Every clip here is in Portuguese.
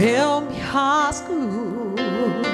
eu me rasgo por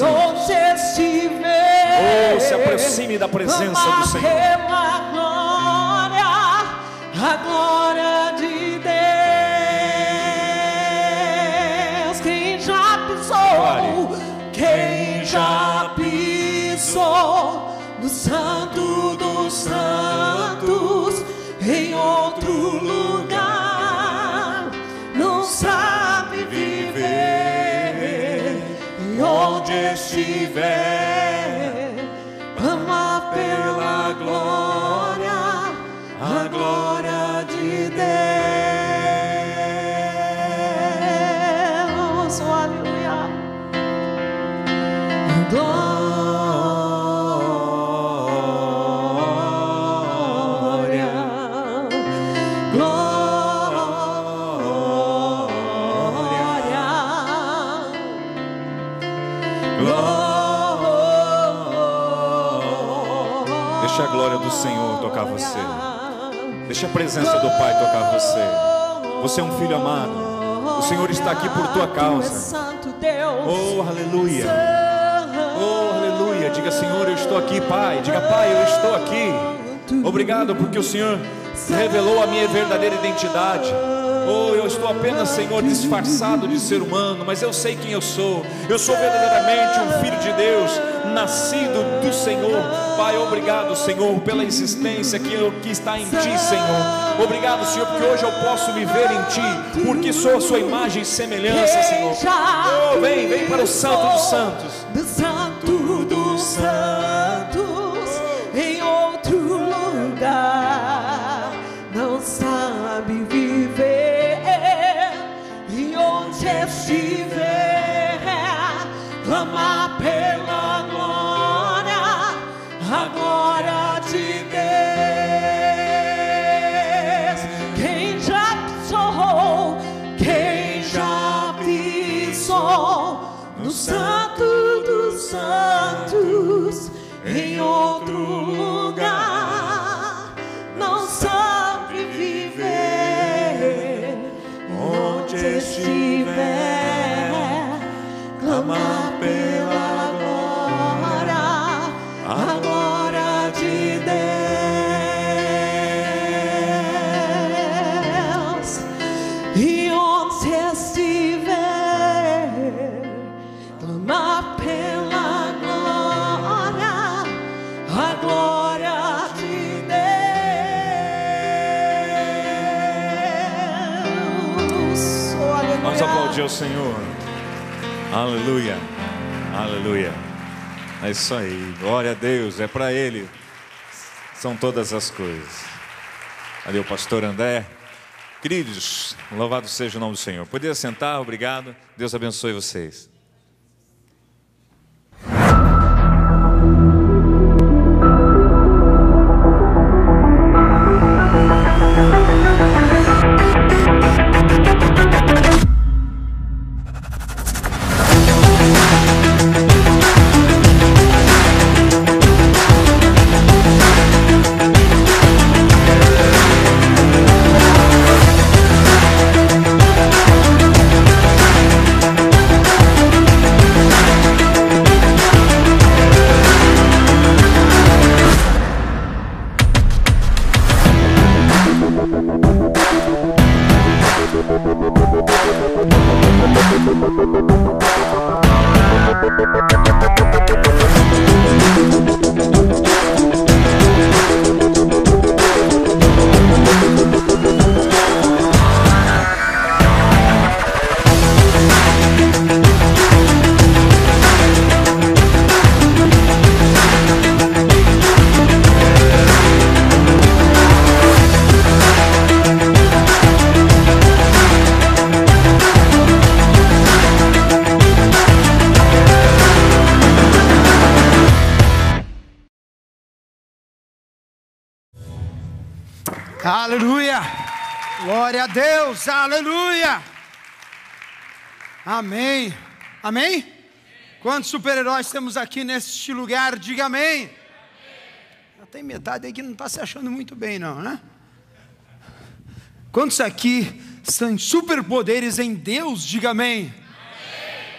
estiver, Oh, se aproxime da presença do Senhor. A glória, a glória de Deus. Quem já pisou, quem já pisou no Santo estiver, presença do Pai tocar você. Você é um filho amado. O Senhor está aqui por tua causa. Santo Deus. Oh, aleluia. Oh, aleluia. Diga, Senhor, eu estou aqui, Pai. Diga, Pai, eu estou aqui. Obrigado porque o Senhor revelou a minha verdadeira identidade. Oh, eu estou apenas, Senhor, disfarçado de ser humano, mas eu sei quem eu sou. Eu sou verdadeiramente um filho de Deus, nascido do Senhor. Pai, obrigado, Senhor, pela existência que, eu- que está em Ti, Senhor. Obrigado, Senhor, porque hoje eu posso me ver em Ti, porque sou a Sua imagem e semelhança, Senhor. Oh, vem, vem para o Santo dos Santos. do Santo dos Santos ao Senhor. Aleluia. Aleluia. É isso aí. Glória a Deus. É para Ele. são todas as coisas. Valeu, pastor André. Queridos, louvado seja o nome do Senhor. Poder sentar, obrigado. Deus abençoe vocês. Aleluia! Amém! Amém? Quantos super-heróis temos aqui neste lugar? Diga amém! Já tem metade aí que não está se achando muito bem, não, né? Quantos aqui são superpoderes em Deus? Diga amém!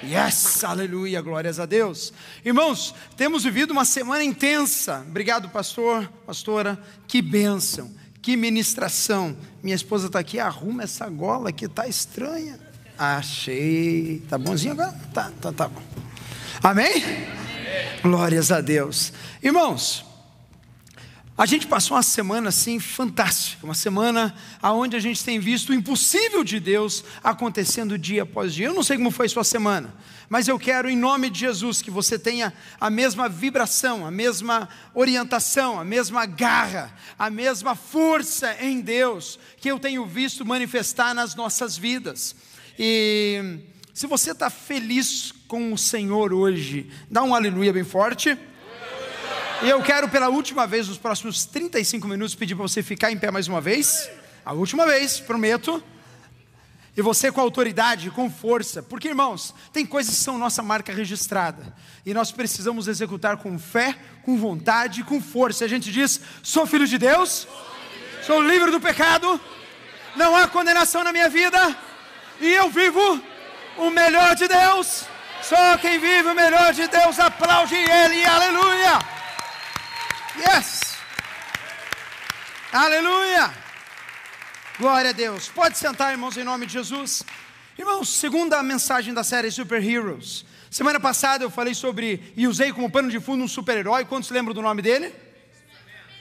Yes, aleluia, glórias a Deus. Irmãos, temos vivido uma semana intensa. Obrigado, pastor, pastora. Que bênção que ministração. Minha esposa está aqui, arruma essa gola que está estranha. Achei. Tá bonzinho agora? Tá, tá, tá bom. Amém? Amém? Glórias a Deus. Irmãos, a gente passou uma semana assim fantástica, uma semana aonde a gente tem visto o impossível de Deus acontecendo dia após dia. Eu não sei como foi sua semana, mas eu quero, em nome de Jesus, que você tenha a mesma vibração, a mesma orientação, a mesma garra, a mesma força em Deus que eu tenho visto manifestar nas nossas vidas. E se você está feliz com o Senhor hoje, dá um aleluia bem forte. E eu quero, pela última vez, nos próximos 35 minutos, pedir para você ficar em pé mais uma vez. A última vez, prometo. E você com autoridade, com força, porque irmãos, tem coisas que são nossa marca registrada, e nós precisamos executar com fé, com vontade, com força. A gente diz: sou filho de Deus, sou livre do pecado, não há condenação na minha vida, e eu vivo o melhor de Deus. Só quem vive o melhor de Deus aplaude Ele, aleluia! Yes! Aleluia! Glória a Deus. Pode sentar, irmãos, em nome de Jesus. Irmãos, segunda mensagem da série Super Heroes. Semana passada eu falei sobre e usei como pano de fundo um super-herói. Quantos lembram do nome dele?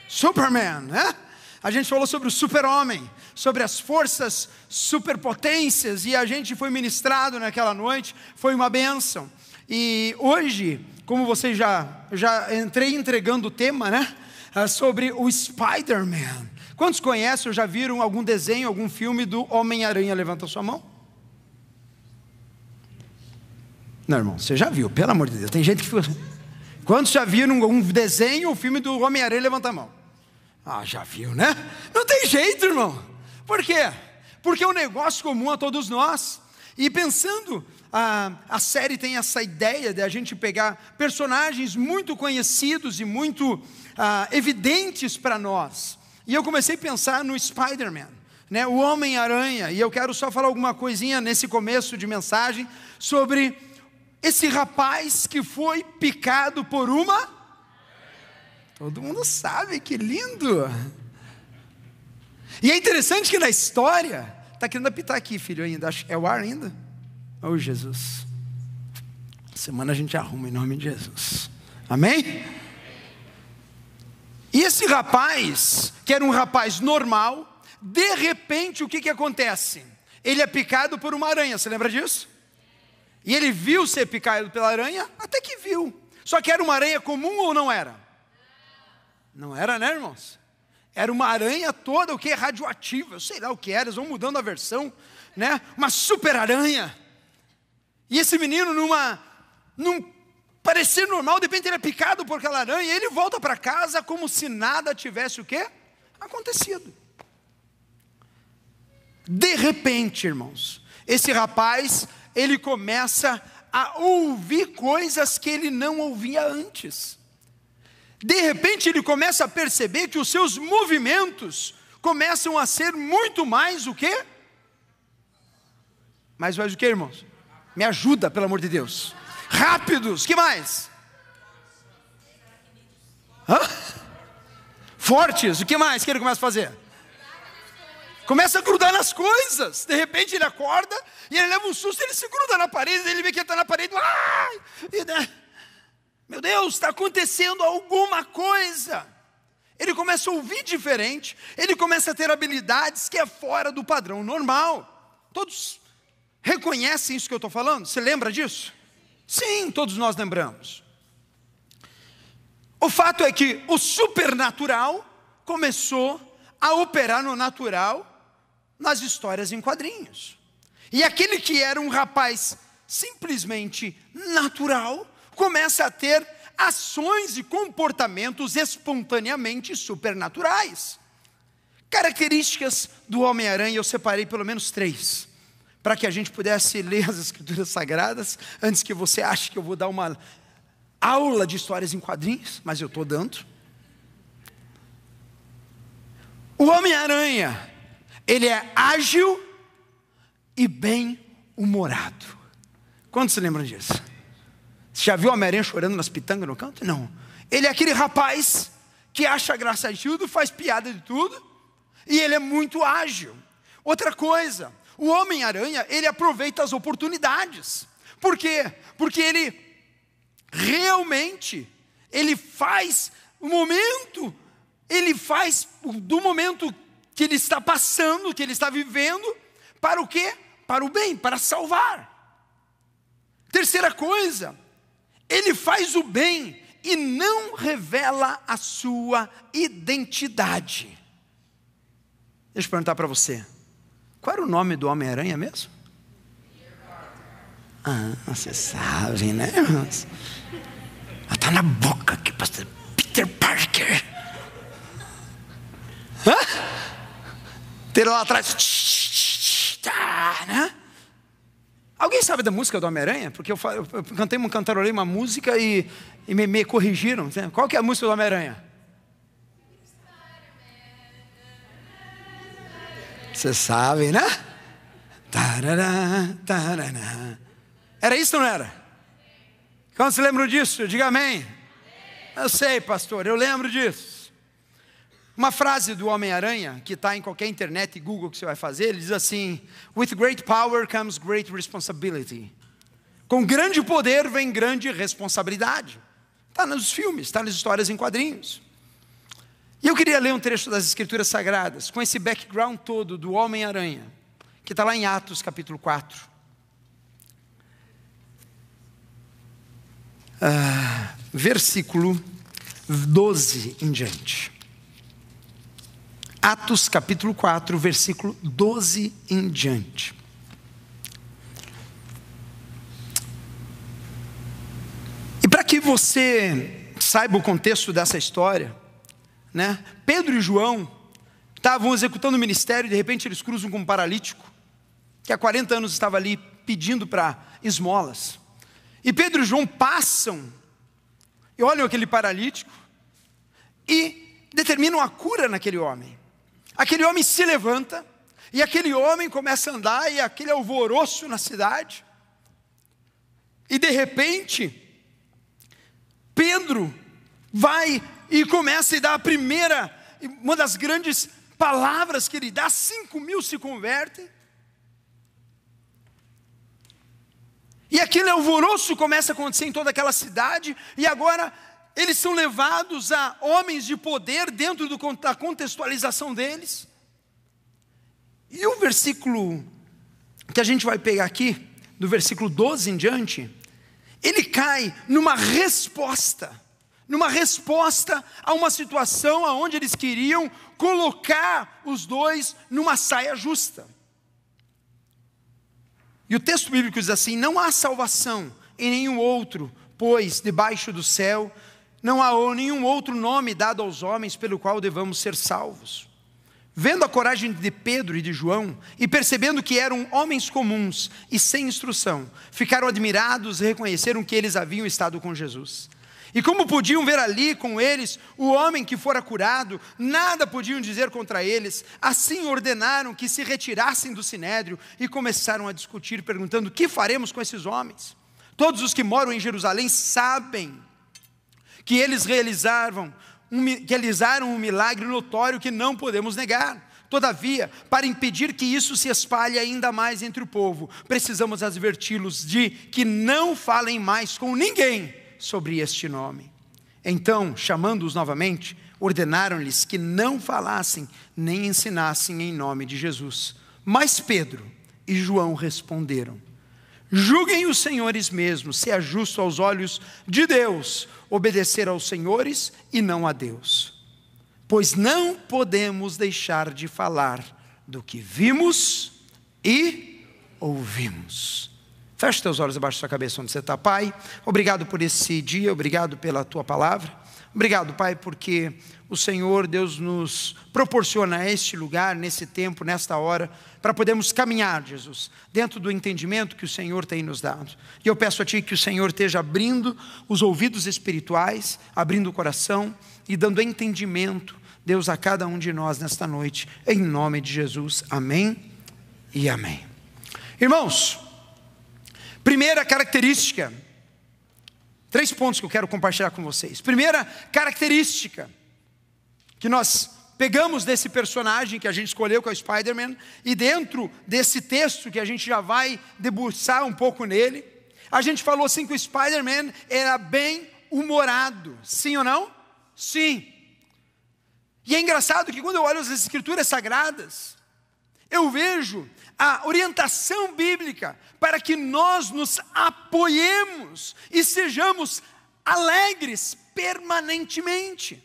Superman, né? A gente falou sobre o super-homem, sobre as forças superpotências, e a gente foi ministrado naquela noite, foi uma bênção. E hoje, como vocês já, já entrei entregando o tema, né? Ah, sobre o Spider-Man. Quantos conhecem ou já viram algum desenho, algum filme do Homem-Aranha? Levanta sua mão. Não, irmão, você já viu, pelo amor de Deus. Tem gente que. Quantos já viram um desenho ou filme do Homem-Aranha? Levanta a mão. Ah, já viu, né? Não tem jeito, irmão. Por quê? Porque é um negócio comum a todos nós. E pensando, a, a série tem essa ideia de a gente pegar personagens muito conhecidos e muito ah, evidentes para nós e eu comecei a pensar no Spider-Man, né, o Homem-Aranha, e eu quero só falar alguma coisinha nesse começo de mensagem sobre esse rapaz que foi picado por uma. Todo mundo sabe, que lindo! E é interessante que na história, está querendo apitar aqui, filho, ainda, é o ar ainda? Oh, Jesus. Semana a gente arruma em nome de Jesus. Amém? E esse rapaz, que era um rapaz normal, de repente o que, que acontece? Ele é picado por uma aranha, você lembra disso? E ele viu ser picado pela aranha, até que viu. Só que era uma aranha comum ou não era? Não era, né, irmãos? Era uma aranha toda, o que? Radioativa, sei lá o que era, eles vão mudando a versão, né? Uma super aranha. E esse menino, numa, num parecer normal, de repente ele é picado por aquela aranha, e ele volta para casa como se nada tivesse o quê? Acontecido. De repente, irmãos, esse rapaz, ele começa a ouvir coisas que ele não ouvia antes. De repente ele começa a perceber que os seus movimentos começam a ser muito mais o quê? Mais mais o que, irmãos? Me ajuda, pelo amor de Deus. Rápidos, que mais? Hã? Fortes, o que mais que ele começa a fazer? Começa a grudar nas coisas. De repente ele acorda e ele leva um susto, ele se gruda na parede, ele vê que está na parede. E, né? Meu Deus, está acontecendo alguma coisa. Ele começa a ouvir diferente, ele começa a ter habilidades que é fora do padrão normal. Todos reconhecem isso que eu estou falando? Você lembra disso? Sim, todos nós lembramos. O fato é que o supernatural começou a operar no natural nas histórias em quadrinhos. E aquele que era um rapaz simplesmente natural, começa a ter ações e comportamentos espontaneamente supernaturais. Características do Homem-Aranha, eu separei pelo menos três, para que a gente pudesse ler as Escrituras Sagradas, antes que você ache que eu vou dar uma aula de histórias em quadrinhos, mas eu estou dando. O Homem-Aranha, ele é ágil e bem-humorado. Quantos se lembram disso? Você já viu o Homem-Aranha chorando nas pitangas no canto? Não. Ele é aquele rapaz que acha graça de tudo, faz piada de tudo, e ele é muito ágil. Outra coisa, o Homem-Aranha, ele aproveita as oportunidades. Por quê? Porque ele realmente, ele faz o momento, ele faz do momento que ele está passando, que ele está vivendo, para o quê? Para o bem, para salvar. Terceira coisa, ele faz o bem e não revela a sua identidade. Deixa eu perguntar para você: qual era o nome do Homem-Aranha mesmo? Ah, você sabe, né? Está na boca aqui, pastor Peter Parker. Hã? Ter lá atrás. Né? Alguém sabe da música do Homem-Aranha? Porque eu, eu, eu cantei, cantarolei uma música e, e me, me, corrigiram. Qual que é a música do Homem-Aranha? Você sabe, né? Tarará, tarará. Era isso ou não era? Quando se lembram disso? Diga amém. Eu sei, pastor, eu lembro disso. Uma frase do Homem-Aranha, que está em qualquer internet e Google que você vai fazer, ele diz assim: With great power comes great responsibility. Com grande poder vem grande responsabilidade. Está nos filmes, está nas histórias em quadrinhos. E eu queria ler um trecho das Escrituras Sagradas, com esse background todo do Homem-Aranha, que está lá em Atos capítulo 4. Ah, versículo 12 em diante. Atos capítulo 4, versículo 12 em diante. E para que você saiba o contexto dessa história, né? Pedro e João estavam executando o ministério e de repente eles cruzam com um paralítico que há 40 anos estava ali pedindo para esmolas. E Pedro e João passam e olham aquele paralítico e determinam a cura naquele homem. Aquele homem se levanta, e aquele homem começa a andar, e aquele alvoroço na cidade, e de repente, Pedro vai e começa a dar a primeira, uma das grandes palavras que ele dá, cinco mil se convertem, e aquele alvoroço começa a acontecer em toda aquela cidade, e agora eles são levados a homens de poder dentro do, da contextualização deles. E o versículo que a gente vai pegar aqui, do versículo 12 em diante, ele cai numa resposta numa resposta a uma situação onde eles queriam colocar os dois numa saia justa. E o texto bíblico diz assim: Não há salvação em nenhum outro, pois debaixo do céu não há nenhum outro nome dado aos homens pelo qual devamos ser salvos. Vendo a coragem de Pedro e de João, e percebendo que eram homens comuns e sem instrução, ficaram admirados e reconheceram que eles haviam estado com Jesus. E como podiam ver ali com eles o homem que fora curado, nada podiam dizer contra eles, assim ordenaram que se retirassem do sinédrio e começaram a discutir, perguntando: que faremos com esses homens? Todos os que moram em Jerusalém sabem que eles realizaram um, realizaram um milagre notório que não podemos negar. Todavia, para impedir que isso se espalhe ainda mais entre o povo, precisamos adverti-los de que não falem mais com ninguém sobre este nome. Então, chamando-os novamente, ordenaram-lhes que não falassem nem ensinassem em nome de Jesus. Mas Pedro e João responderam: Julguem os senhores mesmos, se é justo aos olhos de Deus obedecer aos senhores e não a Deus. Pois não podemos deixar de falar do que vimos e ouvimos. Feche teus olhos abaixo da sua cabeça onde você está, Pai. Obrigado por esse dia, obrigado pela tua palavra. Obrigado, Pai, porque o Senhor, Deus, nos proporciona este lugar, nesse tempo, nesta hora, para podermos caminhar, Jesus, dentro do entendimento que o Senhor tem nos dado. E eu peço a Ti que o Senhor esteja abrindo os ouvidos espirituais, abrindo o coração e dando entendimento, Deus, a cada um de nós nesta noite, em nome de Jesus. Amém e amém. Irmãos, primeira característica, três pontos que eu quero compartilhar com vocês. Primeira característica que nós pegamos desse personagem que a gente escolheu, que é o Spider-Man, e dentro desse texto que a gente já vai debruçar um pouco nele, a gente falou assim que o Spider-Man era bem humorado, sim ou não? Sim. E é engraçado que quando eu olho as escrituras sagradas, eu vejo a orientação bíblica para que nós nos apoiemos e sejamos alegres permanentemente.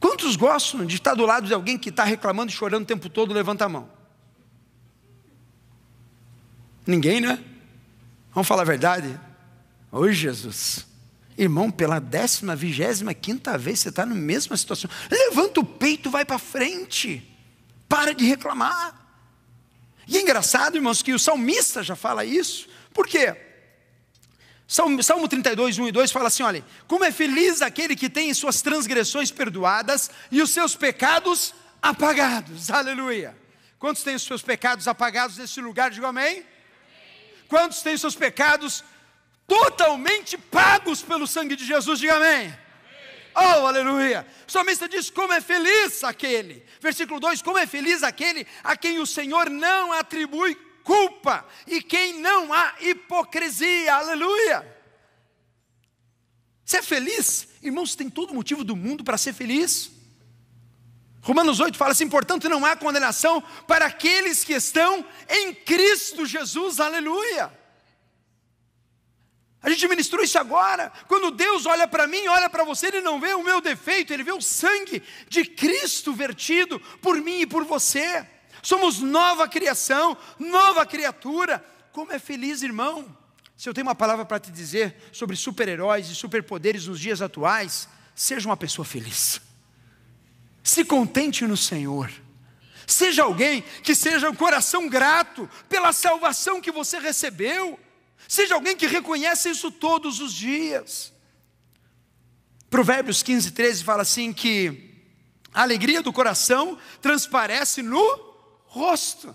Quantos gostam de estar do lado de alguém que está reclamando e chorando o tempo todo? Levanta a mão. Ninguém, né? Vamos falar a verdade? Oi, Jesus. Irmão, pela décima, vigésima, quinta vez você está na mesma situação. Levanta o peito, vai para frente. Para de reclamar. E é engraçado, irmãos, que o salmista já fala isso. Por quê? Salmo, Salmo 32, 1 e 2 fala assim: olha, como é feliz aquele que tem suas transgressões perdoadas e os seus pecados apagados. Aleluia. Quantos têm os seus pecados apagados nesse lugar? Diga amém. amém. Quantos têm os seus pecados totalmente pagos pelo sangue de Jesus? Diga amém. Oh, aleluia! O salmista diz: Como é feliz aquele. Versículo 2: Como é feliz aquele a quem o Senhor não atribui culpa e quem não há hipocrisia, aleluia. Você é feliz? Irmãos, tem todo motivo do mundo para ser feliz. Romanos 8 fala assim: portanto, não há condenação para aqueles que estão em Cristo Jesus, aleluia. A gente ministrou isso agora. Quando Deus olha para mim, olha para você, Ele não vê o meu defeito, Ele vê o sangue de Cristo vertido por mim e por você. Somos nova criação, nova criatura. Como é feliz, irmão. Se eu tenho uma palavra para te dizer sobre super-heróis e superpoderes nos dias atuais, seja uma pessoa feliz. Se contente no Senhor. Seja alguém que seja um coração grato pela salvação que você recebeu. Seja alguém que reconhece isso todos os dias. Provérbios 15, 13 fala assim que a alegria do coração transparece no rosto.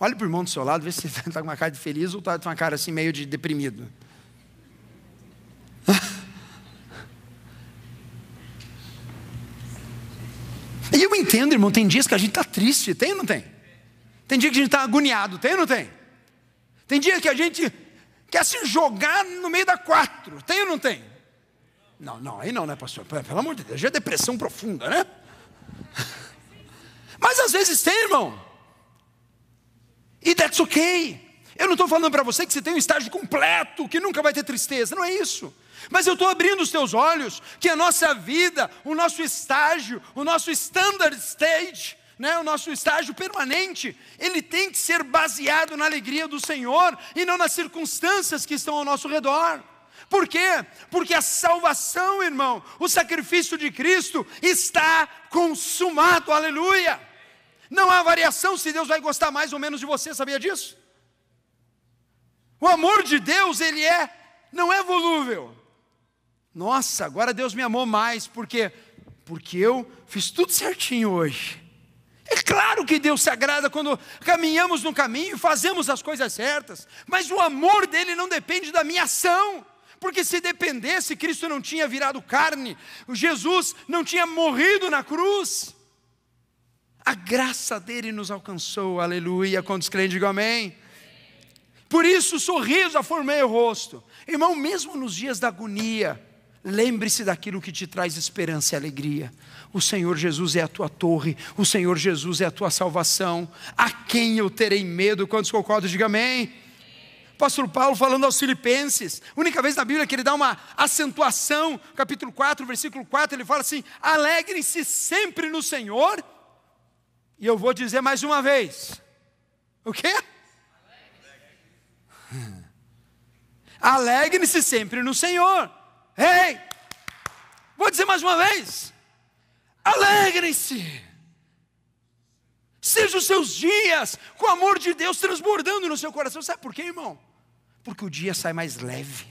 Olhe para o irmão do seu lado, vê se está com uma cara de feliz ou está com uma cara assim meio de deprimido. E eu entendo, irmão, tem dias que a gente está triste, tem ou não tem? Tem dia que a gente está agoniado, tem ou não tem? Tem dia que a gente quer se jogar no meio da quatro, tem ou não tem? Não, não, aí não, né, pastor? Pelo amor de Deus, já é depressão profunda, né? Mas às vezes tem, irmão. E that's okay. Eu não estou falando para você que você tem um estágio completo, que nunca vai ter tristeza, não é isso. Mas eu estou abrindo os teus olhos que a nossa vida, o nosso estágio, o nosso standard stage, né, o nosso estágio permanente, ele tem que ser baseado na alegria do Senhor e não nas circunstâncias que estão ao nosso redor. Por quê? Porque a salvação, irmão, o sacrifício de Cristo está consumado, aleluia. Não há variação se Deus vai gostar mais ou menos de você, sabia disso? O amor de Deus, ele é, não é volúvel. Nossa, agora Deus me amou mais, porque porque eu fiz tudo certinho hoje. É claro que Deus se agrada quando caminhamos no caminho e fazemos as coisas certas, mas o amor dele não depende da minha ação. Porque se dependesse, Cristo não tinha virado carne, Jesus não tinha morrido na cruz. A graça dele nos alcançou, aleluia. Quantos crentes digam amém? Por isso o sorriso aformei o rosto. Irmão, mesmo nos dias da agonia, lembre-se daquilo que te traz esperança e alegria. O Senhor Jesus é a tua torre, o Senhor Jesus é a tua salvação. A quem eu terei medo? Quantos concordam? Diga amém. Apóstolo Paulo falando aos Filipenses, única vez na Bíblia que ele dá uma acentuação, capítulo 4, versículo 4, ele fala assim: alegrem-se sempre no Senhor, e eu vou dizer mais uma vez: o quê? Alegre-se sempre no Senhor. Ei! Vou dizer mais uma vez: alegrem-se. Sejam os seus dias com o amor de Deus transbordando no seu coração. Sabe por quê, irmão? Porque o dia sai mais leve.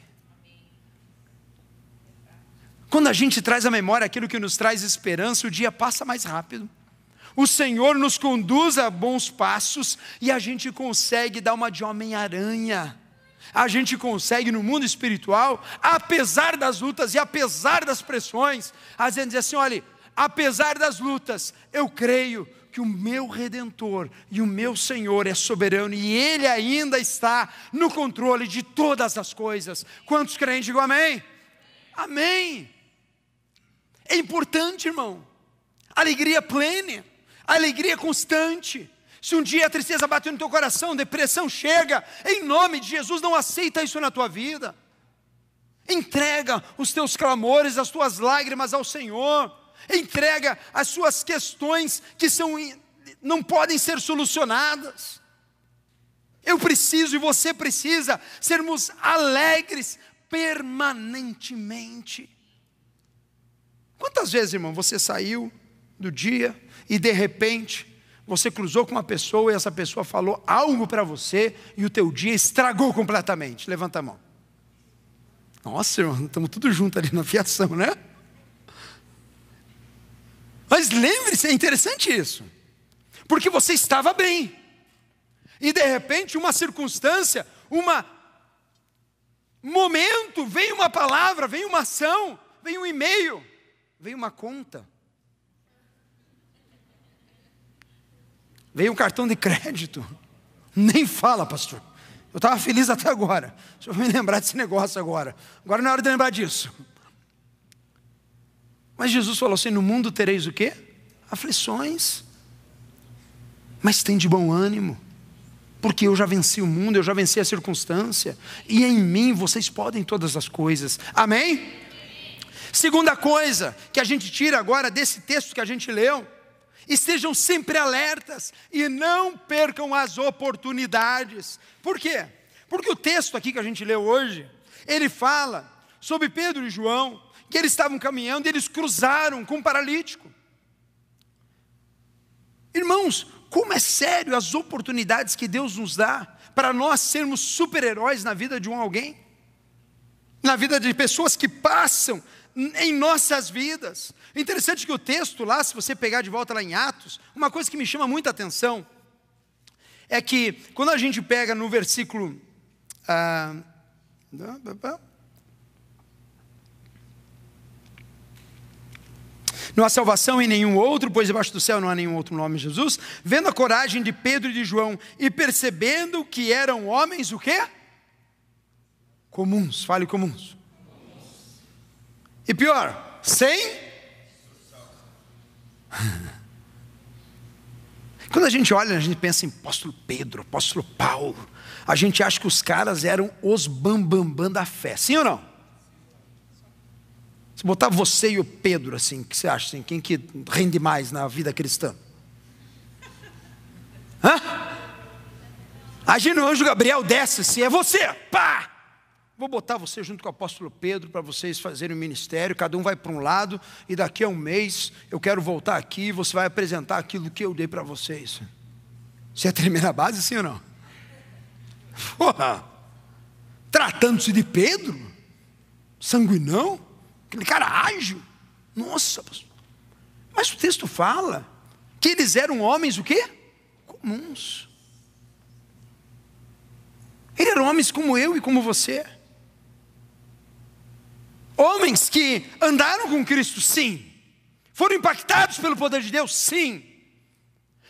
Quando a gente traz à memória aquilo que nos traz esperança, o dia passa mais rápido. O Senhor nos conduz a bons passos e a gente consegue dar uma de Homem-Aranha. A gente consegue no mundo espiritual, apesar das lutas e apesar das pressões, a gente diz assim: olha, apesar das lutas, eu creio que o meu redentor e o meu Senhor é soberano e ele ainda está no controle de todas as coisas. Quantos crentes digam amém? Amém. É importante, irmão. Alegria plena, alegria constante. Se um dia a tristeza bater no teu coração, depressão chega, em nome de Jesus, não aceita isso na tua vida. Entrega os teus clamores, as tuas lágrimas ao Senhor entrega as suas questões que são, não podem ser solucionadas. Eu preciso e você precisa sermos alegres permanentemente. Quantas vezes, irmão, você saiu do dia e de repente você cruzou com uma pessoa e essa pessoa falou algo para você e o teu dia estragou completamente? Levanta a mão. Nossa, irmão, estamos tudo junto ali na fiação, né? Mas lembre-se, é interessante isso, porque você estava bem, e de repente, uma circunstância, um momento, vem uma palavra, vem uma ação, vem um e-mail, vem uma conta, veio um cartão de crédito, nem fala, pastor. Eu estava feliz até agora. Deixa eu me lembrar desse negócio agora. Agora não é hora de lembrar disso. Mas Jesus falou assim: no mundo tereis o quê? Aflições. Mas tem de bom ânimo, porque eu já venci o mundo, eu já venci a circunstância, e em mim vocês podem todas as coisas. Amém? Segunda coisa que a gente tira agora desse texto que a gente leu, estejam sempre alertas e não percam as oportunidades. Por quê? Porque o texto aqui que a gente leu hoje, ele fala sobre Pedro e João, que eles estavam caminhando e eles cruzaram com um paralítico. Irmãos, como é sério as oportunidades que Deus nos dá para nós sermos super-heróis na vida de um alguém, na vida de pessoas que passam em nossas vidas. Interessante que o texto lá, se você pegar de volta lá em Atos, uma coisa que me chama muita atenção é que quando a gente pega no versículo. Ah, Não há salvação em nenhum outro, pois debaixo do céu não há nenhum outro nome Jesus. Vendo a coragem de Pedro e de João e percebendo que eram homens o quê? Comuns, fale comuns. E pior, sem Quando a gente olha, a gente pensa em apóstolo Pedro, apóstolo Paulo. A gente acha que os caras eram os bambambam bam, bam da fé. Sim ou não? Se botar você e o Pedro, assim, o que você acha? Assim, quem que rende mais na vida cristã? Hã? Imagina o anjo Gabriel desce assim, é você, pá! Vou botar você junto com o apóstolo Pedro para vocês fazerem o ministério, cada um vai para um lado, e daqui a um mês eu quero voltar aqui e você vai apresentar aquilo que eu dei para vocês. Você é tremer a base, sim ou não? Porra! Tratando-se de Pedro, sanguinão, aquele cara ágil. Nossa, mas o texto fala que eles eram homens o quê? Comuns. Eles eram homens como eu e como você. Homens que andaram com Cristo, sim. Foram impactados pelo poder de Deus, sim.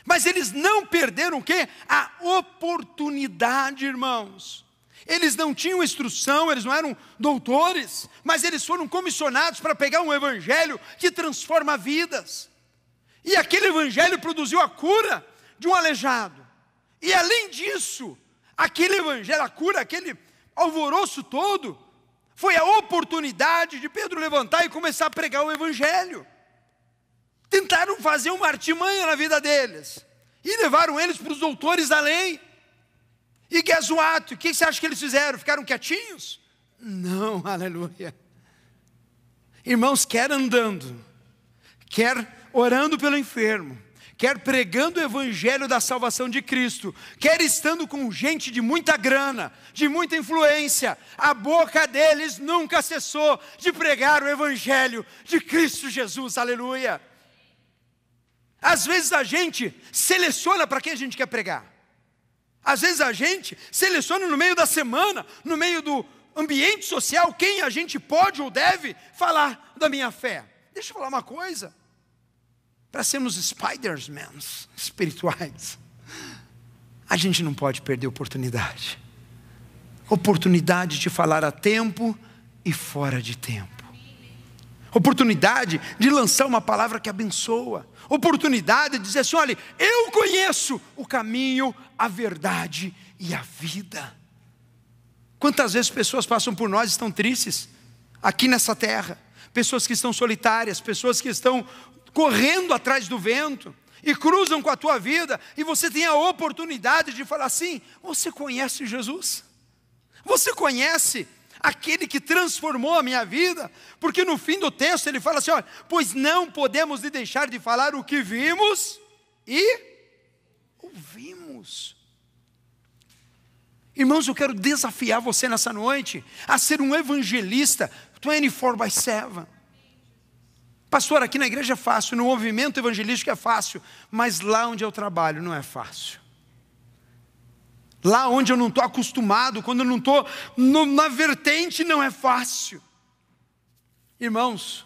Mas eles não perderam o quê? A oportunidade, irmãos. Eles não tinham instrução, eles não eram doutores, mas eles foram comissionados para pegar um evangelho que transforma vidas. E aquele evangelho produziu a cura de um aleijado. E além disso, aquele evangelho, a cura, aquele alvoroço todo, foi a oportunidade de Pedro levantar e começar a pregar o Evangelho. Tentaram fazer uma artimanha na vida deles. E levaram eles para os doutores da lei. E guess what? O que você acha que eles fizeram? Ficaram quietinhos? Não, aleluia. Irmãos, quer andando, quer orando pelo enfermo, quer pregando o evangelho da salvação de Cristo, quer estando com gente de muita grana, de muita influência, a boca deles nunca cessou de pregar o evangelho de Cristo Jesus, aleluia. Às vezes a gente seleciona para quem a gente quer pregar. Às vezes a gente seleciona no meio da semana, no meio do ambiente social, quem a gente pode ou deve falar da minha fé. Deixa eu falar uma coisa para sermos Spider-Man espirituais, a gente não pode perder oportunidade. Oportunidade de falar a tempo e fora de tempo. Oportunidade de lançar uma palavra que abençoa. Oportunidade de dizer assim: olha, eu conheço o caminho, a verdade e a vida. Quantas vezes pessoas passam por nós e estão tristes aqui nessa terra? Pessoas que estão solitárias, pessoas que estão correndo atrás do vento e cruzam com a tua vida, e você tem a oportunidade de falar assim: você conhece Jesus? Você conhece aquele que transformou a minha vida? Porque no fim do texto ele fala assim: olha, pois não podemos deixar de falar o que vimos e ouvimos. Irmãos, eu quero desafiar você nessa noite a ser um evangelista 24 by 7. Pastor, aqui na igreja é fácil, no movimento evangelístico é fácil, mas lá onde eu trabalho não é fácil. Lá onde eu não estou acostumado, quando eu não estou na vertente, não é fácil. Irmãos,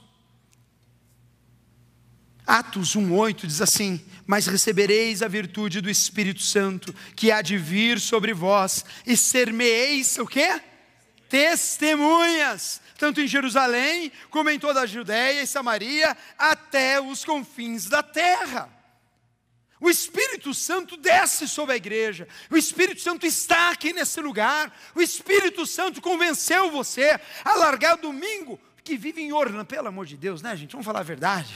Atos 1,8 diz assim: Mas recebereis a virtude do Espírito Santo, que há de vir sobre vós, e ser-me-eis o quê? Testemunhas tanto em Jerusalém, como em toda a Judéia e Samaria, até os confins da terra. O Espírito Santo desce sobre a igreja, o Espírito Santo está aqui nesse lugar, o Espírito Santo convenceu você a largar o domingo, que vive em Orlando, pelo amor de Deus, né, gente? Vamos falar a verdade.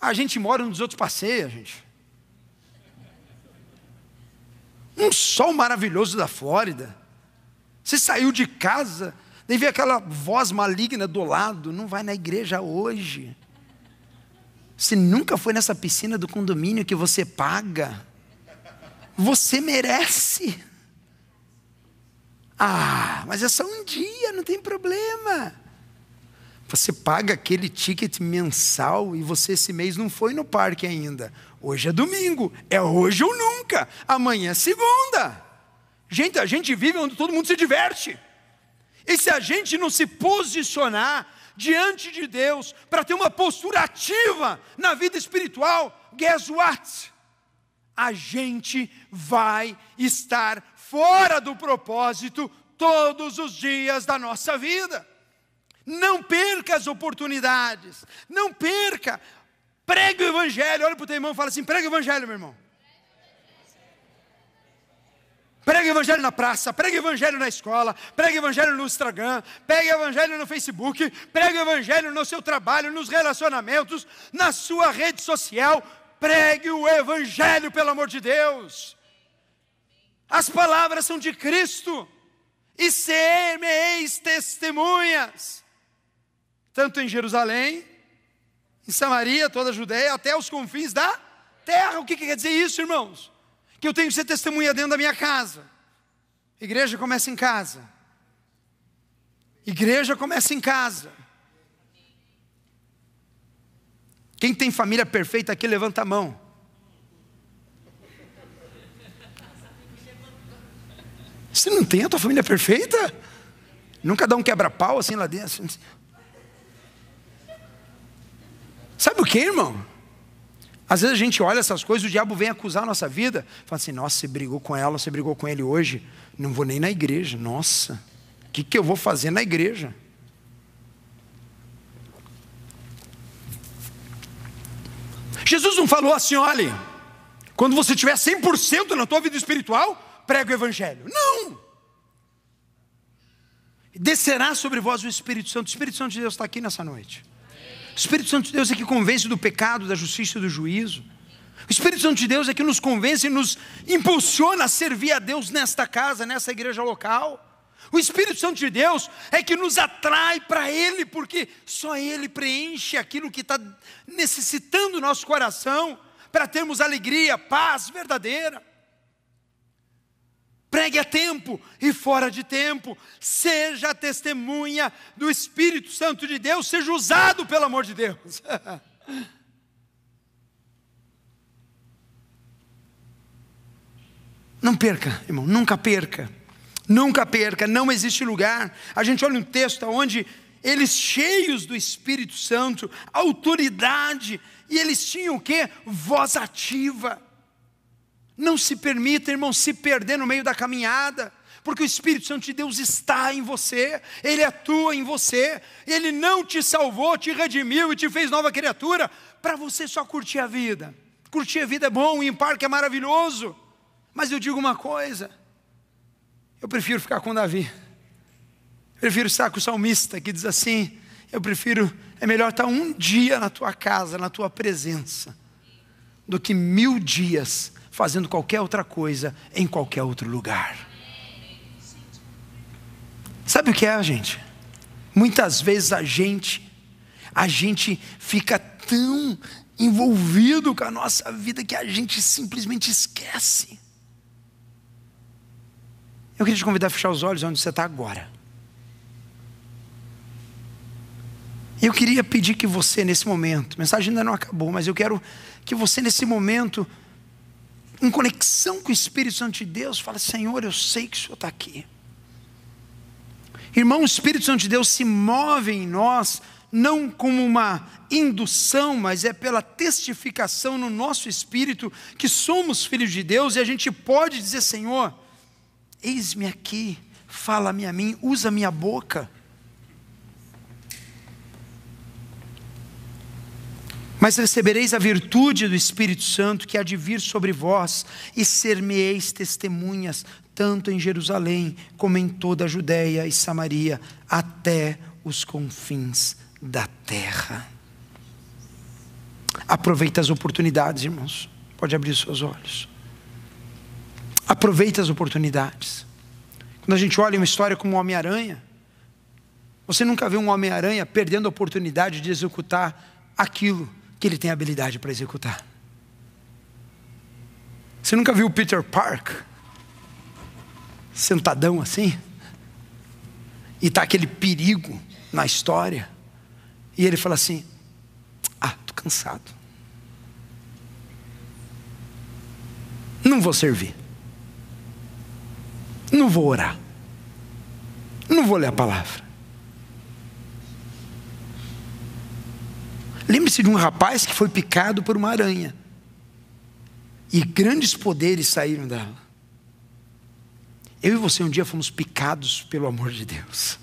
A gente mora nos outros passeios, gente. Um sol maravilhoso da Flórida. Você saiu de casa, Daí vem aquela voz maligna do lado: não vai na igreja hoje. Você nunca foi nessa piscina do condomínio que você paga. Você merece. Ah, mas é só um dia, não tem problema. Você paga aquele ticket mensal e você esse mês não foi no parque ainda. Hoje é domingo, é hoje ou nunca. Amanhã é segunda. Gente, a gente vive onde todo mundo se diverte. E se a gente não se posicionar diante de Deus para ter uma postura ativa na vida espiritual, guess what? A gente vai estar fora do propósito todos os dias da nossa vida. Não perca as oportunidades, não perca. Pregue o evangelho. Olha para o teu irmão e fala assim: prega o evangelho, meu irmão. Prega evangelho na praça, prega evangelho na escola, prega evangelho no Instagram, prega evangelho no Facebook, prega evangelho no seu trabalho, nos relacionamentos, na sua rede social. Pregue o evangelho, pelo amor de Deus. As palavras são de Cristo. E ser-me-eis testemunhas, tanto em Jerusalém, em Samaria, toda a Judéia, até os confins da terra. O que quer dizer isso, irmãos? Que eu tenho que ser testemunha dentro da minha casa. Igreja começa em casa. Igreja começa em casa. Quem tem família perfeita aqui, levanta a mão. Você não tem a tua família perfeita? Nunca dá um quebra-pau assim lá dentro. Sabe o que, irmão? Às vezes a gente olha essas coisas, o diabo vem acusar a nossa vida, fala assim: nossa, você brigou com ela, você brigou com ele hoje, não vou nem na igreja. Nossa, o que, que eu vou fazer na igreja? Jesus não falou assim: olhe, quando você tiver 100% na tua vida espiritual, prega o Evangelho. Não! Descerá sobre vós o Espírito Santo. O Espírito Santo de Deus está aqui nessa noite. O Espírito Santo de Deus é que convence do pecado, da justiça e do juízo. O Espírito Santo de Deus é que nos convence e nos impulsiona a servir a Deus nesta casa, nessa igreja local. O Espírito Santo de Deus é que nos atrai para Ele, porque só Ele preenche aquilo que está necessitando o nosso coração, para termos alegria, paz verdadeira. Pregue a tempo e fora de tempo, seja testemunha do Espírito Santo de Deus, seja usado pelo amor de Deus. Não perca, irmão, nunca perca. Nunca perca, não existe lugar. A gente olha um texto onde eles cheios do Espírito Santo, autoridade, e eles tinham o que? Voz ativa. Não se permita, irmão, se perder no meio da caminhada, porque o Espírito Santo de Deus está em você, ele atua em você, ele não te salvou, te redimiu e te fez nova criatura para você só curtir a vida. Curtir a vida é bom, ir em parque é maravilhoso, mas eu digo uma coisa: eu prefiro ficar com Davi, eu prefiro estar com o salmista que diz assim: eu prefiro, é melhor estar um dia na tua casa, na tua presença, do que mil dias fazendo qualquer outra coisa em qualquer outro lugar. Sabe o que é, gente? Muitas vezes a gente, a gente fica tão envolvido com a nossa vida que a gente simplesmente esquece. Eu queria te convidar a fechar os olhos onde você está agora. Eu queria pedir que você, nesse momento, a mensagem ainda não acabou, mas eu quero que você, nesse momento, em conexão com o Espírito Santo de Deus, fala: Senhor, eu sei que o Senhor está aqui. Irmão, o Espírito Santo de Deus se move em nós, não como uma indução, mas é pela testificação no nosso espírito que somos filhos de Deus e a gente pode dizer: Senhor, eis-me aqui, fala-me a mim, usa minha boca. Mas recebereis a virtude do Espírito Santo que há de vir sobre vós, e ser-me-eis testemunhas, tanto em Jerusalém, como em toda a Judéia e Samaria, até os confins da terra. Aproveita as oportunidades, irmãos. Pode abrir os seus olhos. Aproveita as oportunidades. Quando a gente olha uma história como o Homem-Aranha, você nunca vê um Homem-Aranha perdendo a oportunidade de executar aquilo que ele tem habilidade para executar. Você nunca viu Peter Park sentadão assim? E está aquele perigo na história. E ele fala assim: Ah, estou cansado. Não vou servir. Não vou orar. Não vou ler a palavra. Lembre-se de um rapaz que foi picado por uma aranha. E grandes poderes saíram dela. Eu e você um dia fomos picados pelo amor de Deus.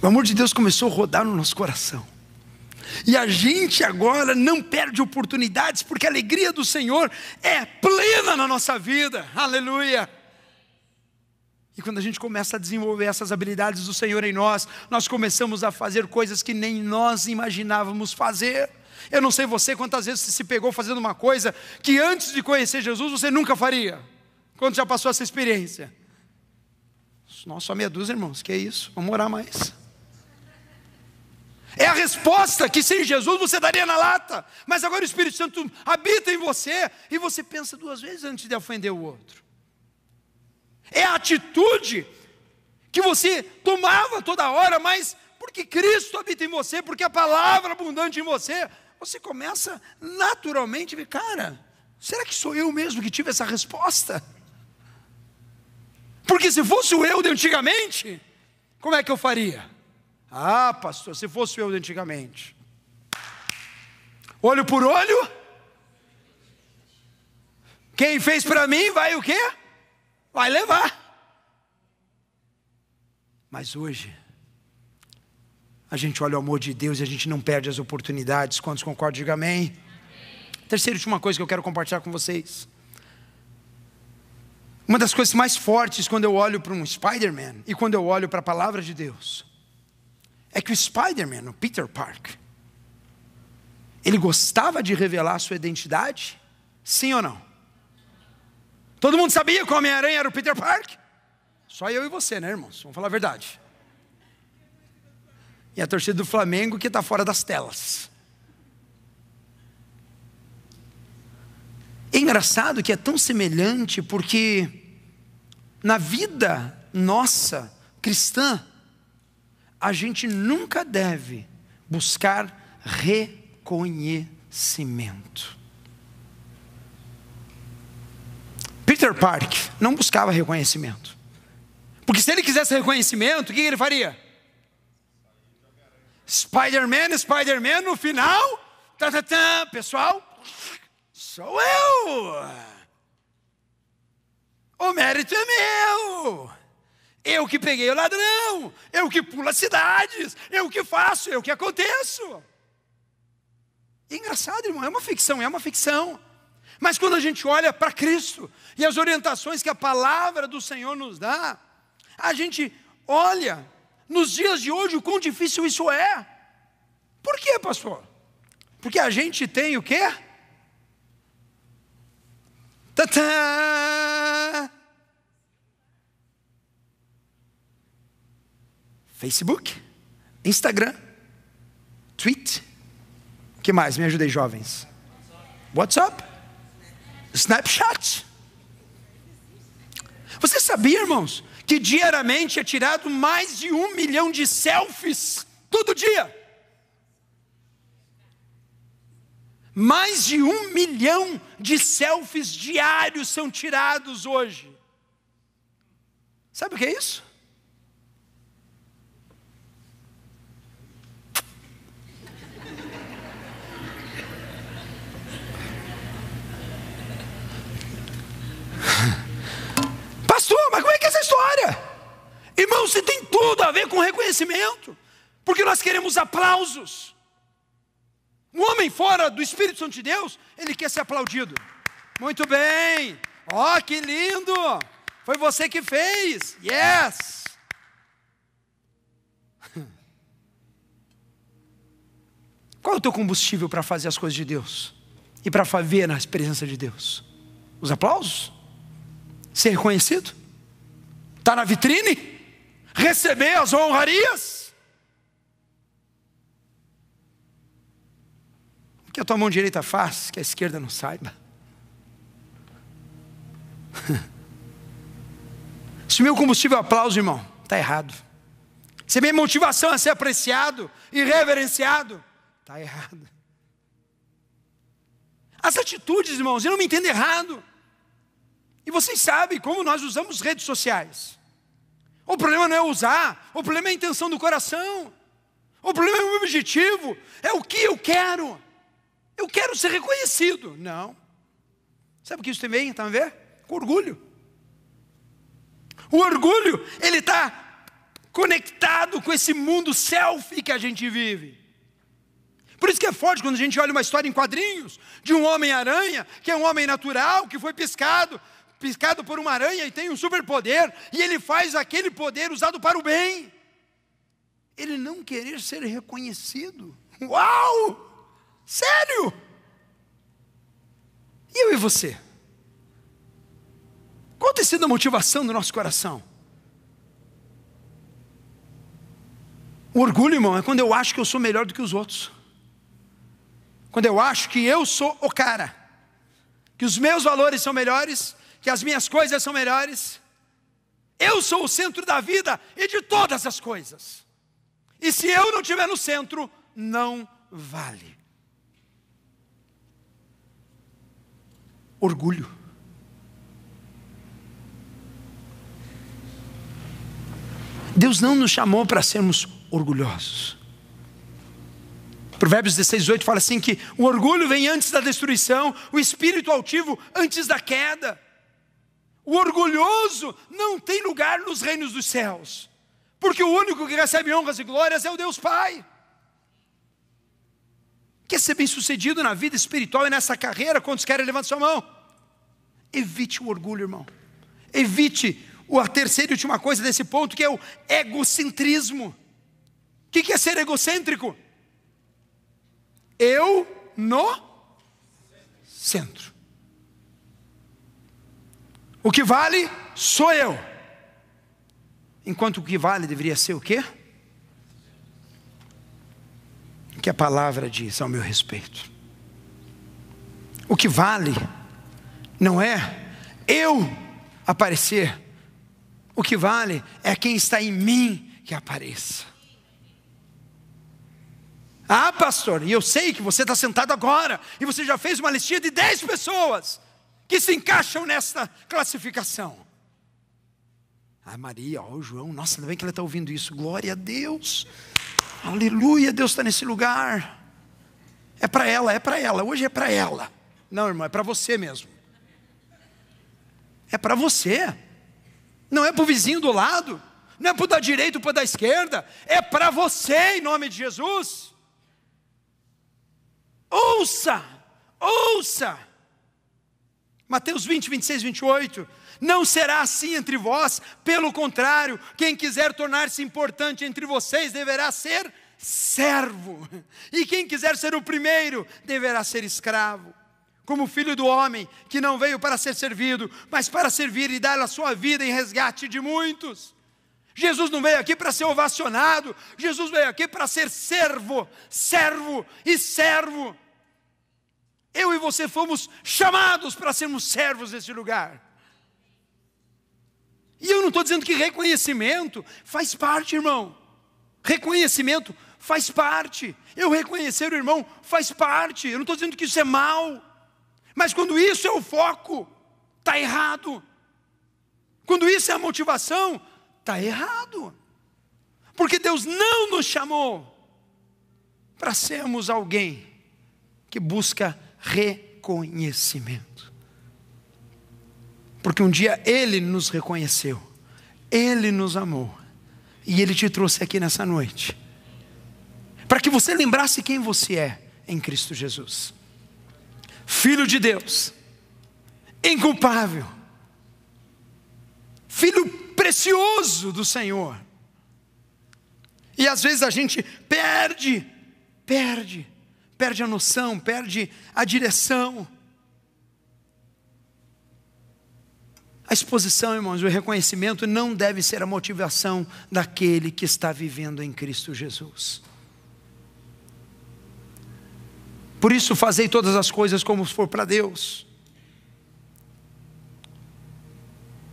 O amor de Deus começou a rodar no nosso coração. E a gente agora não perde oportunidades, porque a alegria do Senhor é plena na nossa vida. Aleluia. E quando a gente começa a desenvolver essas habilidades do Senhor em nós, nós começamos a fazer coisas que nem nós imaginávamos fazer. Eu não sei você quantas vezes você se pegou fazendo uma coisa que antes de conhecer Jesus você nunca faria. Quando já passou essa experiência? Nossa, só meia dúzia, irmãos, que é isso? Vamos orar mais. É a resposta que sem Jesus você daria na lata, mas agora o Espírito Santo habita em você e você pensa duas vezes antes de ofender o outro. É a atitude que você tomava toda hora, mas porque Cristo habita em você, porque a palavra abundante em você, você começa naturalmente a ver, cara, será que sou eu mesmo que tive essa resposta? Porque se fosse o eu de antigamente, como é que eu faria? Ah, pastor, se fosse eu de antigamente. Olho por olho. Quem fez para mim vai o quê? Vai levar. Mas hoje, a gente olha o amor de Deus e a gente não perde as oportunidades. Quantos concordam? Diga amém. amém. Terceira e última coisa que eu quero compartilhar com vocês. Uma das coisas mais fortes quando eu olho para um Spider-Man e quando eu olho para a palavra de Deus, é que o Spider-Man, o Peter Park, ele gostava de revelar a sua identidade? Sim ou não? Todo mundo sabia que o Homem-Aranha era o Peter Park? Só eu e você, né, irmãos? Vamos falar a verdade. E a torcida do Flamengo que está fora das telas. É engraçado que é tão semelhante porque na vida nossa cristã, a gente nunca deve buscar reconhecimento. Peter Park não buscava reconhecimento. Porque se ele quisesse reconhecimento, o que ele faria? Spider-Man, Spider-Man, no final, tá, tá, tá, pessoal, sou eu. O mérito é meu. Eu que peguei o ladrão, eu que pulo as cidades, eu que faço, eu que aconteço. E engraçado, irmão, é uma ficção, é uma ficção. Mas quando a gente olha para Cristo e as orientações que a palavra do Senhor nos dá, a gente olha nos dias de hoje o quão difícil isso é. Por quê, pastor? Porque a gente tem o quê? Tadã! Facebook, Instagram, Tweet, que mais? Me ajudei, jovens. WhatsApp. Snapchat. Você sabia, irmãos, que diariamente é tirado mais de um milhão de selfies todo dia? Mais de um milhão de selfies diários são tirados hoje. Sabe o que é isso? Pastor, mas como é que é essa história? Irmão, você tem tudo a ver com reconhecimento, porque nós queremos aplausos. Um homem fora do Espírito Santo de Deus, ele quer ser aplaudido. Muito bem, ó, oh, que lindo! Foi você que fez, yes! Qual é o teu combustível para fazer as coisas de Deus? E para ver na presença de Deus? Os aplausos? Ser reconhecido? Está na vitrine? Receber as honrarias? O que a tua mão direita faz que a esquerda não saiba? Se meu combustível é aplauso, irmão, está errado. Se minha motivação é ser apreciado e reverenciado, está errado. As atitudes, irmãos, eu não me entendo errado. E vocês sabem como nós usamos redes sociais. O problema não é usar, o problema é a intenção do coração. O problema é o objetivo, é o que eu quero. Eu quero ser reconhecido. Não. Sabe o que isso tem a ver? Com orgulho. O orgulho, ele está conectado com esse mundo selfie que a gente vive. Por isso que é forte quando a gente olha uma história em quadrinhos de um homem-aranha, que é um homem natural, que foi piscado, piscado por uma aranha e tem um superpoder, e ele faz aquele poder usado para o bem. Ele não querer ser reconhecido. Uau! Sério? E eu e você? Qual tem sido a motivação do nosso coração? O orgulho, irmão, é quando eu acho que eu sou melhor do que os outros. Quando eu acho que eu sou o cara, que os meus valores são melhores, que as minhas coisas são melhores. Eu sou o centro da vida e de todas as coisas. E se eu não estiver no centro, não vale. Orgulho. Deus não nos chamou para sermos orgulhosos. Provérbios 16, 8 fala assim: que o orgulho vem antes da destruição, o espírito altivo antes da queda. O orgulhoso não tem lugar nos reinos dos céus, porque o único que recebe honras e glórias é o Deus Pai. Quer ser bem sucedido na vida espiritual e nessa carreira? Quantos querem, levante sua mão. Evite o orgulho, irmão. Evite a terceira e última coisa desse ponto, que é o egocentrismo. O que é ser egocêntrico? Eu no centro. O que vale sou eu. Enquanto o que vale deveria ser o quê? O que a palavra diz ao meu respeito. O que vale não é eu aparecer. O que vale é quem está em mim que apareça. Ah, pastor, e eu sei que você está sentado agora, e você já fez uma listinha de 10 pessoas que se encaixam nesta classificação. Ah, Maria, ó, o João, nossa, ainda bem que ela está ouvindo isso. Glória a Deus. Aleluia, Deus está nesse lugar. É para ela, é para ela, hoje é para ela. Não, irmão, é para você mesmo. É para você. Não é para o vizinho do lado. Não é para o da direita ou para o da esquerda. É para você, em nome de Jesus. Ouça, ouça. Mateus 20, 26, 28. Não será assim entre vós, pelo contrário, quem quiser tornar-se importante entre vocês deverá ser servo, e quem quiser ser o primeiro deverá ser escravo. Como filho do homem, que não veio para ser servido, mas para servir e dar a sua vida em resgate de muitos. Jesus não veio aqui para ser ovacionado, Jesus veio aqui para ser servo, servo e servo. Eu e você fomos chamados para sermos servos desse lugar. E eu não estou dizendo que reconhecimento faz parte, irmão. Reconhecimento faz parte. Eu reconhecer o irmão faz parte. Eu não estou dizendo que isso é mal. Mas quando isso é o foco, está errado. Quando isso é a motivação, está errado. Porque Deus não nos chamou para sermos alguém que busca reconhecimento. Porque um dia Ele nos reconheceu, Ele nos amou, e Ele te trouxe aqui nessa noite, para que você lembrasse quem você é em Cristo Jesus Filho de Deus, inculpável, filho precioso do Senhor. E às vezes a gente perde, perde perde a noção, perde a direção. A exposição, irmãos, o reconhecimento não deve ser a motivação daquele que está vivendo em Cristo Jesus. Por isso, fazei todas as coisas como for para Deus.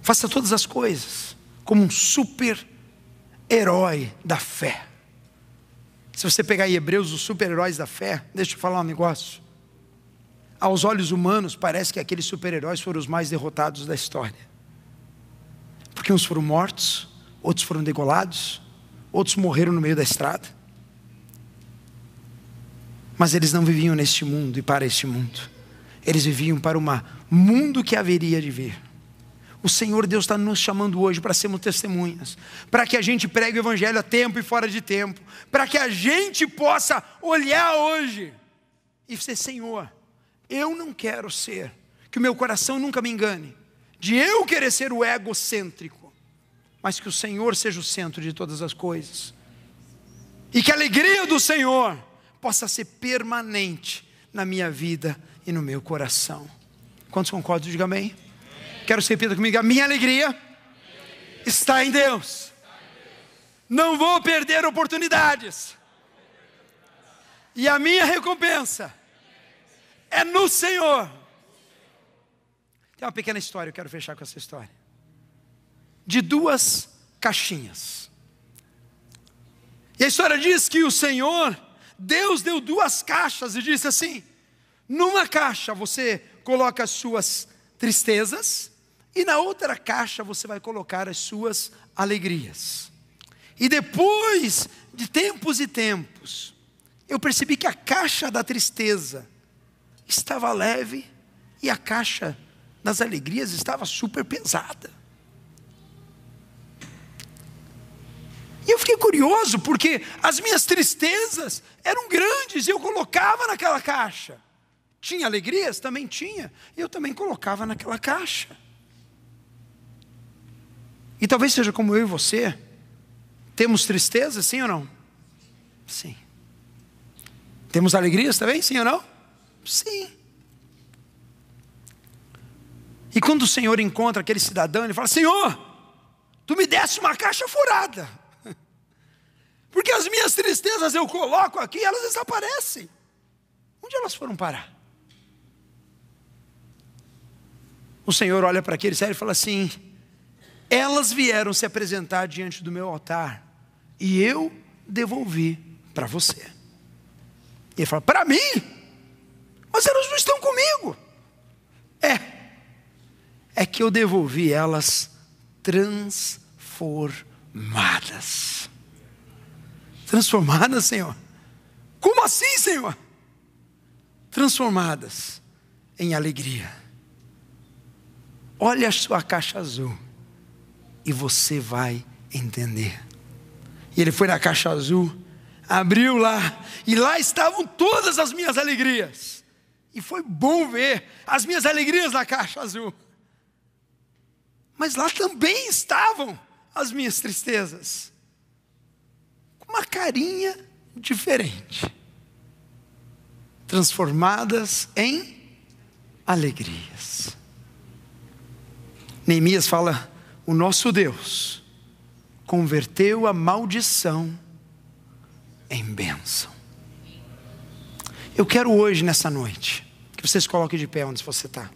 Faça todas as coisas como um super herói da fé. Se você pegar em Hebreus os super-heróis da fé, deixa eu falar um negócio. Aos olhos humanos, parece que aqueles super-heróis foram os mais derrotados da história. Porque uns foram mortos, outros foram degolados, outros morreram no meio da estrada. Mas eles não viviam neste mundo e para este mundo. Eles viviam para um mundo que haveria de vir. O Senhor Deus está nos chamando hoje para sermos testemunhas, para que a gente pregue o Evangelho a tempo e fora de tempo, para que a gente possa olhar hoje e dizer: Senhor, eu não quero ser, que o meu coração nunca me engane, de eu querer ser o egocêntrico, mas que o Senhor seja o centro de todas as coisas, e que a alegria do Senhor possa ser permanente na minha vida e no meu coração. Quantos concordam? Diga amém. Quero que você repita comigo: a minha alegria está em Deus. Não vou perder oportunidades. E a minha recompensa é no Senhor. Tem uma pequena história, eu quero fechar com essa história. De duas caixinhas. E a história diz que o Senhor, Deus deu duas caixas e disse assim: numa caixa você coloca as suas tristezas, e na outra caixa você vai colocar as suas alegrias. E depois de tempos e tempos, eu percebi que a caixa da tristeza estava leve e a caixa das alegrias estava super pesada. E eu fiquei curioso, porque as minhas tristezas eram grandes e eu colocava naquela caixa. Tinha alegrias? Também tinha. E eu também colocava naquela caixa. E talvez seja como eu e você. Temos tristeza, sim ou não? Sim. Temos alegrias também, sim ou não? Sim. E quando o Senhor encontra aquele cidadão, ele fala: Senhor, tu me desse uma caixa furada. Porque as minhas tristezas eu coloco aqui, elas desaparecem. Onde elas foram parar? O Senhor olha para aquele sério e fala assim: elas vieram se apresentar diante do meu altar e eu devolvi para você. E ele fala: Para mim? Mas elas não estão comigo. É, é que eu devolvi elas transformadas. Transformadas, Senhor? Como assim, Senhor? Transformadas em alegria. Olha a sua caixa azul e você vai entender. E ele foi na caixa azul, abriu lá, e lá estavam todas as minhas alegrias. E foi bom ver as minhas alegrias na caixa azul. Mas lá também estavam as minhas tristezas. Com uma carinha diferente. Transformadas em alegrias. Neemias fala o nosso Deus converteu a maldição em bênção. Eu quero hoje, nessa noite, que vocês coloquem de pé onde você está.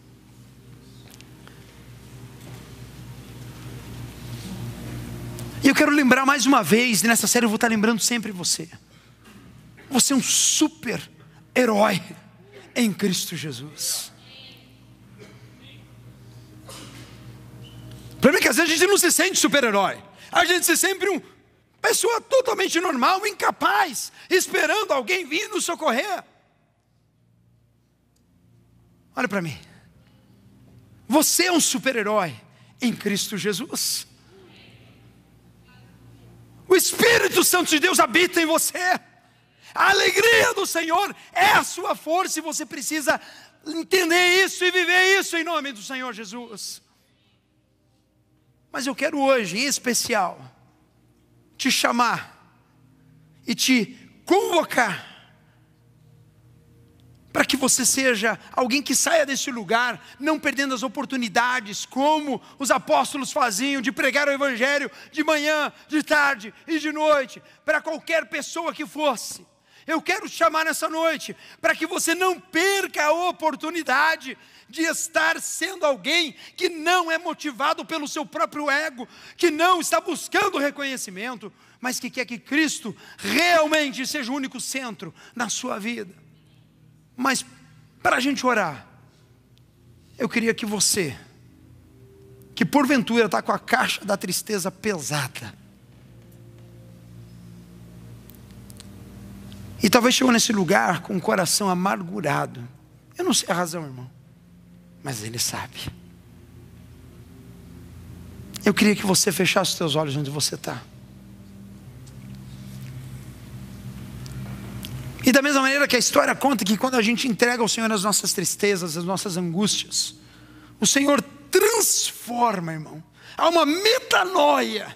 E eu quero lembrar mais uma vez, e nessa série eu vou estar lembrando sempre você. Você é um super herói em Cristo Jesus. O problema é que às vezes a gente não se sente super-herói. A gente se sente uma pessoa totalmente normal, incapaz, esperando alguém vir nos socorrer. Olha para mim. Você é um super-herói em Cristo Jesus. O Espírito Santo de Deus habita em você. A alegria do Senhor é a sua força e você precisa entender isso e viver isso em nome do Senhor Jesus. Mas eu quero hoje, em especial, te chamar e te convocar para que você seja alguém que saia desse lugar, não perdendo as oportunidades, como os apóstolos faziam, de pregar o Evangelho de manhã, de tarde e de noite, para qualquer pessoa que fosse. Eu quero te chamar nessa noite, para que você não perca a oportunidade de estar sendo alguém que não é motivado pelo seu próprio ego, que não está buscando reconhecimento, mas que quer que Cristo realmente seja o único centro na sua vida. Mas para a gente orar, eu queria que você, que porventura está com a caixa da tristeza pesada, e talvez chegou nesse lugar com o coração amargurado, eu não sei a razão, irmão mas Ele sabe. Eu queria que você fechasse os seus olhos onde você está. E da mesma maneira que a história conta que quando a gente entrega ao Senhor as nossas tristezas, as nossas angústias, o Senhor transforma, irmão. Há uma metanoia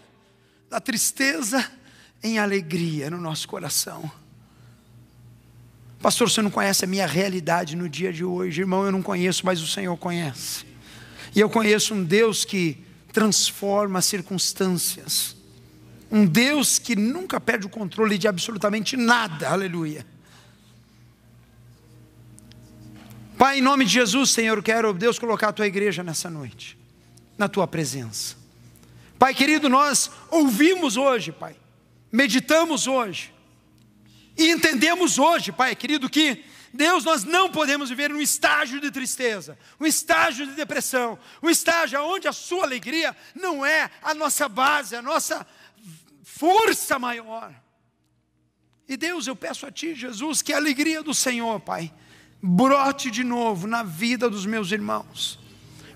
da tristeza em alegria no nosso coração. Pastor, você não conhece a minha realidade no dia de hoje. Irmão, eu não conheço, mas o Senhor conhece. E eu conheço um Deus que transforma circunstâncias. Um Deus que nunca perde o controle de absolutamente nada. Aleluia. Pai, em nome de Jesus, Senhor, eu quero, Deus, colocar a tua igreja nessa noite, na tua presença. Pai querido, nós ouvimos hoje, Pai, meditamos hoje, e entendemos hoje, Pai querido, que Deus, nós não podemos viver um estágio de tristeza, um estágio de depressão, um estágio onde a sua alegria não é a nossa base, a nossa força maior. E Deus, eu peço a Ti, Jesus, que a alegria do Senhor, Pai, brote de novo na vida dos meus irmãos.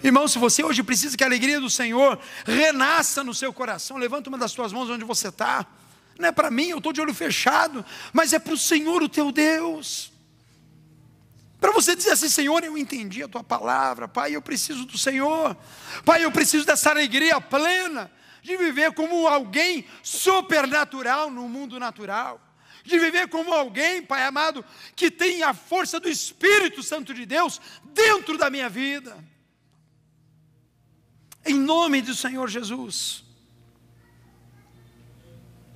Irmão, se você hoje precisa que a alegria do Senhor renasça no seu coração, levanta uma das suas mãos onde você está. Não é para mim, eu estou de olho fechado, mas é para o Senhor, o teu Deus. Para você dizer assim, Senhor, eu entendi a tua palavra, Pai, eu preciso do Senhor, Pai, eu preciso dessa alegria plena, de viver como alguém supernatural no mundo natural, de viver como alguém, Pai amado, que tem a força do Espírito Santo de Deus dentro da minha vida, em nome do Senhor Jesus.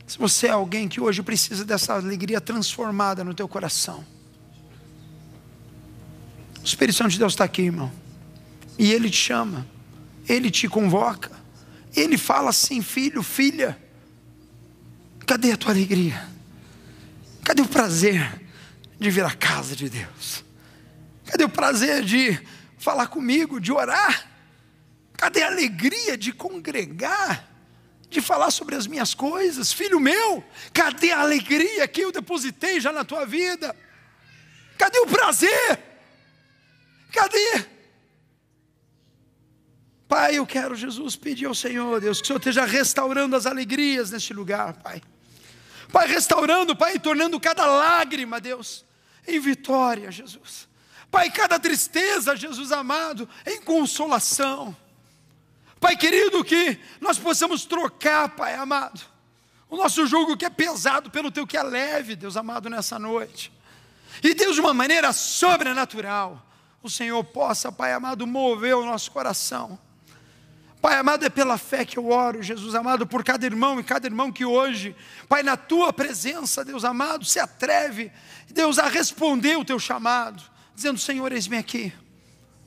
Se você é alguém que hoje precisa dessa alegria transformada no teu coração, o Espírito Santo de Deus está aqui, irmão. E Ele te chama, Ele te convoca, Ele fala assim: filho, filha, cadê a tua alegria? Cadê o prazer de vir à casa de Deus? Cadê o prazer de falar comigo, de orar? Cadê a alegria de congregar? De falar sobre as minhas coisas, filho meu, cadê a alegria que eu depositei já na tua vida? Cadê o prazer? Cadê? Pai, eu quero, Jesus, pedir ao Senhor, Deus, que o Senhor esteja restaurando as alegrias neste lugar, Pai. Pai, restaurando, Pai, tornando cada lágrima, Deus, em vitória, Jesus. Pai, cada tristeza, Jesus amado, em consolação. Querido, que nós possamos trocar, Pai amado, o nosso jugo que é pesado pelo teu que é leve, Deus amado, nessa noite. E Deus, de uma maneira sobrenatural, o Senhor possa, Pai amado, mover o nosso coração. Pai amado, é pela fé que eu oro, Jesus amado, por cada irmão e cada irmão que hoje, Pai, na tua presença, Deus amado, se atreve, Deus, a responder o teu chamado, dizendo: Senhor, eis-me aqui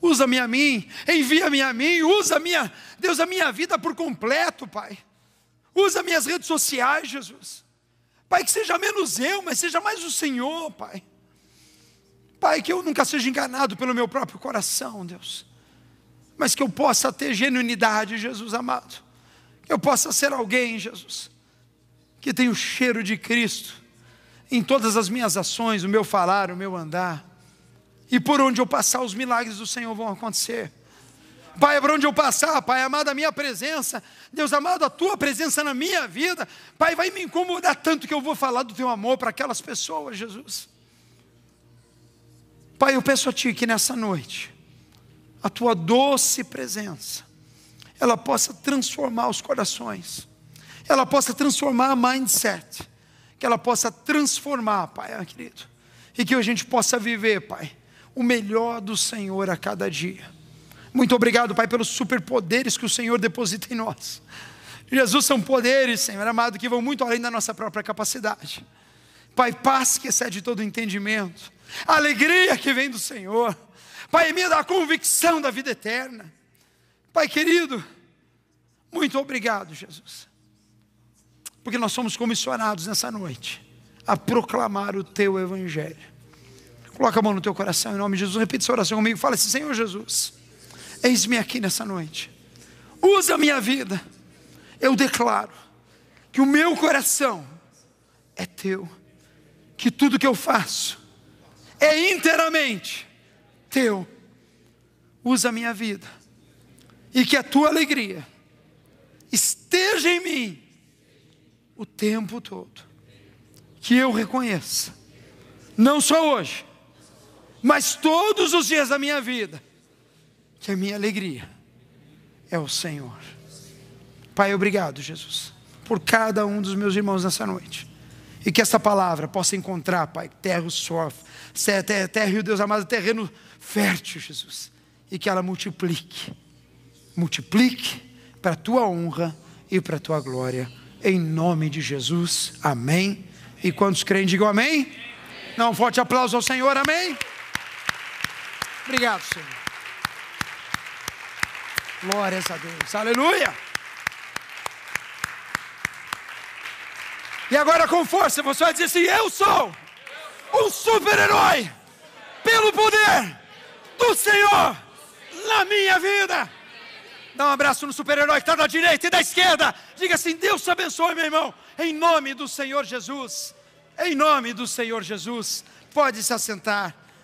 usa-me a mim, envia-me a mim, usa minha, Deus, a minha vida por completo, Pai. Usa minhas redes sociais, Jesus. Pai, que seja menos eu, mas seja mais o Senhor, Pai. Pai, que eu nunca seja enganado pelo meu próprio coração, Deus. Mas que eu possa ter genuinidade, Jesus amado. Que eu possa ser alguém, Jesus, que tem o cheiro de Cristo em todas as minhas ações, o meu falar, o meu andar. E por onde eu passar, os milagres do Senhor vão acontecer. Pai, por onde eu passar, Pai amado, a minha presença, Deus amado, a tua presença na minha vida, Pai, vai me incomodar tanto que eu vou falar do teu amor para aquelas pessoas, Jesus. Pai, eu peço a Ti que nessa noite, a tua doce presença, ela possa transformar os corações, ela possa transformar a mindset, que ela possa transformar, Pai, querido, e que a gente possa viver, Pai o melhor do Senhor a cada dia. Muito obrigado, Pai, pelos superpoderes que o Senhor deposita em nós. Jesus são poderes, Senhor amado, que vão muito além da nossa própria capacidade. Pai, paz que excede todo entendimento, alegria que vem do Senhor. Pai, me dá a convicção da vida eterna. Pai querido, muito obrigado, Jesus, porque nós somos comissionados nessa noite a proclamar o Teu Evangelho. Coloca a mão no teu coração em nome de Jesus. Repita essa oração comigo. Fala assim: Senhor Jesus, eis-me aqui nessa noite. Usa a minha vida. Eu declaro que o meu coração é teu. Que tudo que eu faço é inteiramente teu. Usa a minha vida. E que a tua alegria esteja em mim o tempo todo. Que eu reconheça, não só hoje, mas todos os dias da minha vida, que a minha alegria é o Senhor. Pai, obrigado, Jesus, por cada um dos meus irmãos nessa noite. E que essa palavra possa encontrar, Pai, terra sofre, terra, terra, Deus amado, terreno fértil, Jesus. E que ela multiplique, multiplique para a tua honra e para a tua glória. Em nome de Jesus, amém. E quantos creem, digam amém. Dá um forte aplauso ao Senhor, amém. Obrigado, Senhor. Glórias a Deus, aleluia. E agora com força você vai dizer assim: Eu sou um super-herói pelo poder do Senhor na minha vida. Dá um abraço no super-herói que está da direita e da esquerda. Diga assim: Deus te abençoe, meu irmão. Em nome do Senhor Jesus. Em nome do Senhor Jesus. Pode se assentar.